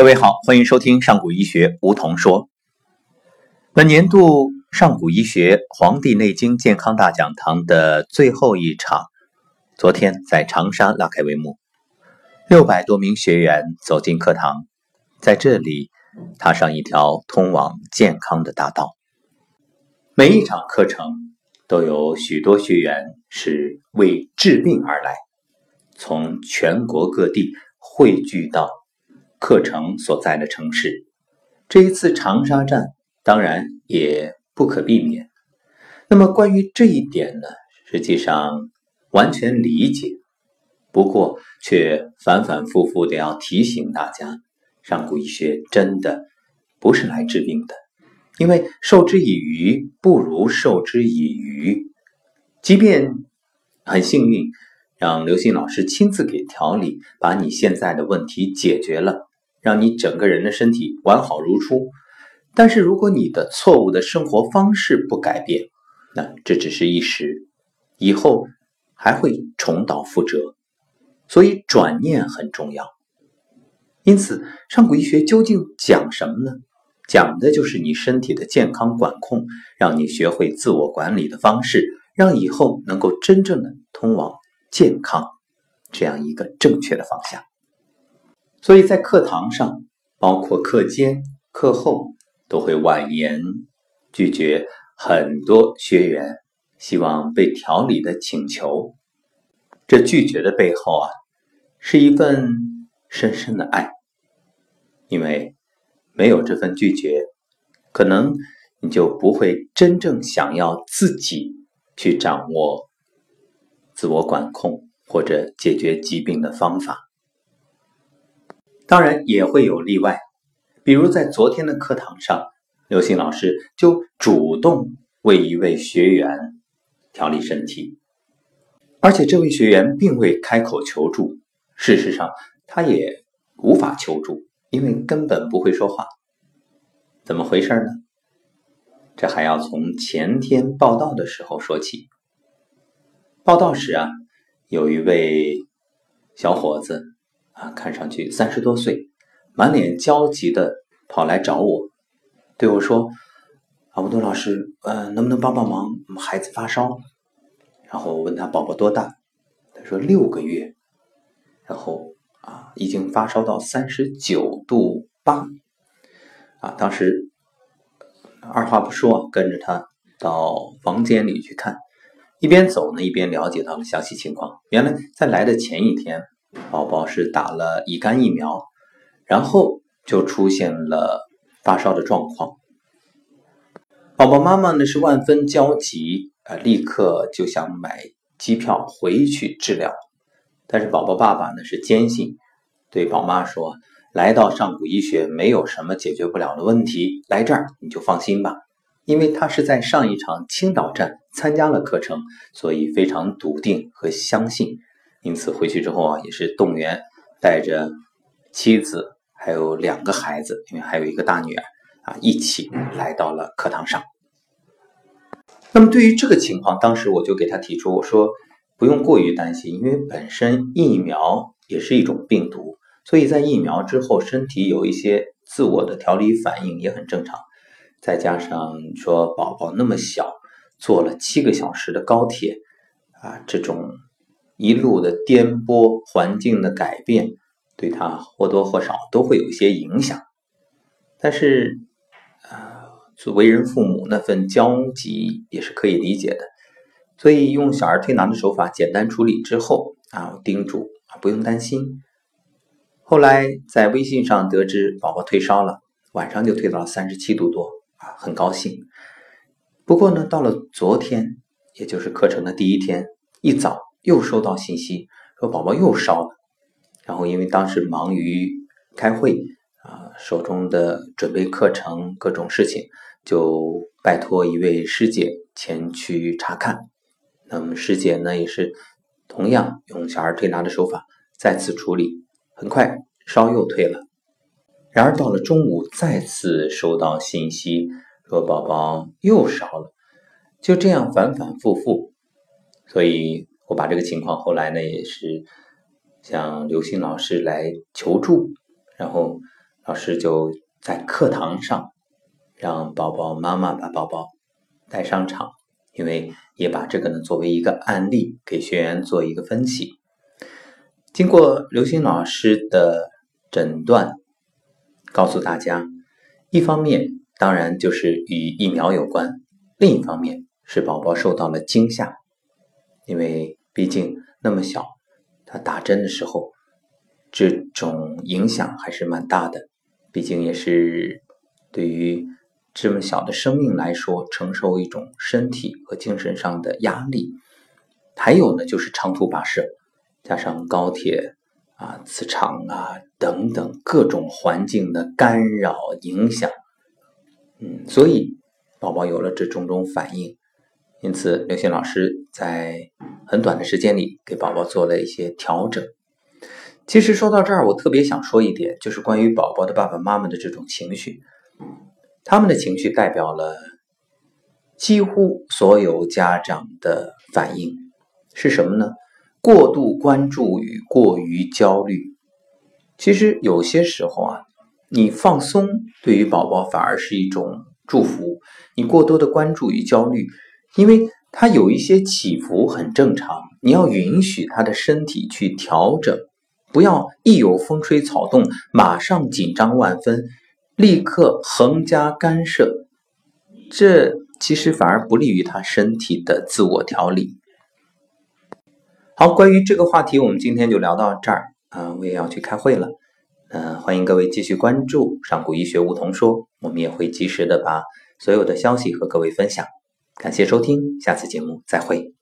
各位好，欢迎收听上古医学梧桐说。本年度上古医学《黄帝内经健康大讲堂》的最后一场，昨天在长沙拉开帷幕。六百多名学员走进课堂，在这里踏上一条通往健康的大道。每一场课程都有许多学员是为治病而来，从全国各地汇聚到。课程所在的城市，这一次长沙站当然也不可避免。那么关于这一点呢，实际上完全理解，不过却反反复复的要提醒大家，上古医学真的不是来治病的，因为授之以鱼不如授之以渔。即便很幸运，让刘星老师亲自给调理，把你现在的问题解决了。让你整个人的身体完好如初，但是如果你的错误的生活方式不改变，那这只是一时，以后还会重蹈覆辙。所以转念很重要。因此，上古医学究竟讲什么呢？讲的就是你身体的健康管控，让你学会自我管理的方式，让以后能够真正的通往健康这样一个正确的方向。所以在课堂上，包括课间、课后，都会婉言拒绝很多学员希望被调理的请求。这拒绝的背后啊，是一份深深的爱。因为没有这份拒绝，可能你就不会真正想要自己去掌握自我管控或者解决疾病的方法。当然也会有例外，比如在昨天的课堂上，刘星老师就主动为一位学员调理身体，而且这位学员并未开口求助，事实上他也无法求助，因为根本不会说话。怎么回事呢？这还要从前天报道的时候说起。报道时啊，有一位小伙子。啊，看上去三十多岁，满脸焦急的跑来找我，对我说：“阿布多老师，呃，能不能帮帮忙？孩子发烧。”然后问他宝宝多大，他说六个月，然后啊，已经发烧到三十九度八，啊，当时二话不说，跟着他到房间里去看，一边走呢，一边了解到了详细情况。原来在来的前一天。宝宝是打了乙肝疫苗，然后就出现了发烧的状况。宝宝妈妈呢是万分焦急，啊，立刻就想买机票回去治疗。但是宝宝爸爸呢是坚信，对宝妈说：“来到上古医学没有什么解决不了的问题，来这儿你就放心吧。”因为他是在上一场青岛站参加了课程，所以非常笃定和相信。因此回去之后啊，也是动员带着妻子还有两个孩子，因为还有一个大女儿啊，一起来到了课堂上。那么对于这个情况，当时我就给他提出，我说不用过于担心，因为本身疫苗也是一种病毒，所以在疫苗之后，身体有一些自我的调理反应也很正常。再加上说宝宝那么小，坐了七个小时的高铁啊，这种。一路的颠簸，环境的改变，对他或多或少都会有一些影响。但是，啊，作为人父母那份焦急也是可以理解的。所以用小儿推拿的手法简单处理之后，啊，叮嘱啊不用担心。后来在微信上得知宝宝退烧了，晚上就退到了三十七度多，啊，很高兴。不过呢，到了昨天，也就是课程的第一天一早。又收到信息说宝宝又烧了，然后因为当时忙于开会啊，手中的准备课程各种事情，就拜托一位师姐前去查看。那么师姐呢也是同样用小儿推拿的手法再次处理，很快烧又退了。然而到了中午再次收到信息说宝宝又烧了，就这样反反复复，所以。我把这个情况后来呢，也是向刘星老师来求助，然后老师就在课堂上让宝宝妈妈把宝宝带上场，因为也把这个呢作为一个案例给学员做一个分析。经过刘星老师的诊断，告诉大家，一方面当然就是与疫苗有关，另一方面是宝宝受到了惊吓，因为毕竟那么小，他打针的时候，这种影响还是蛮大的。毕竟也是对于这么小的生命来说，承受一种身体和精神上的压力。还有呢，就是长途跋涉，加上高铁啊、磁场啊等等各种环境的干扰影响，嗯，所以宝宝有了这种种反应。因此，刘星老师在很短的时间里给宝宝做了一些调整。其实说到这儿，我特别想说一点，就是关于宝宝的爸爸妈妈的这种情绪，他们的情绪代表了几乎所有家长的反应是什么呢？过度关注与过于焦虑。其实有些时候啊，你放松对于宝宝反而是一种祝福。你过多的关注与焦虑，因为他有一些起伏很正常，你要允许他的身体去调整。不要一有风吹草动，马上紧张万分，立刻横加干涉，这其实反而不利于他身体的自我调理。好，关于这个话题，我们今天就聊到这儿啊，我也要去开会了。嗯，欢迎各位继续关注上古医学梧桐说，我们也会及时的把所有的消息和各位分享。感谢收听，下次节目再会。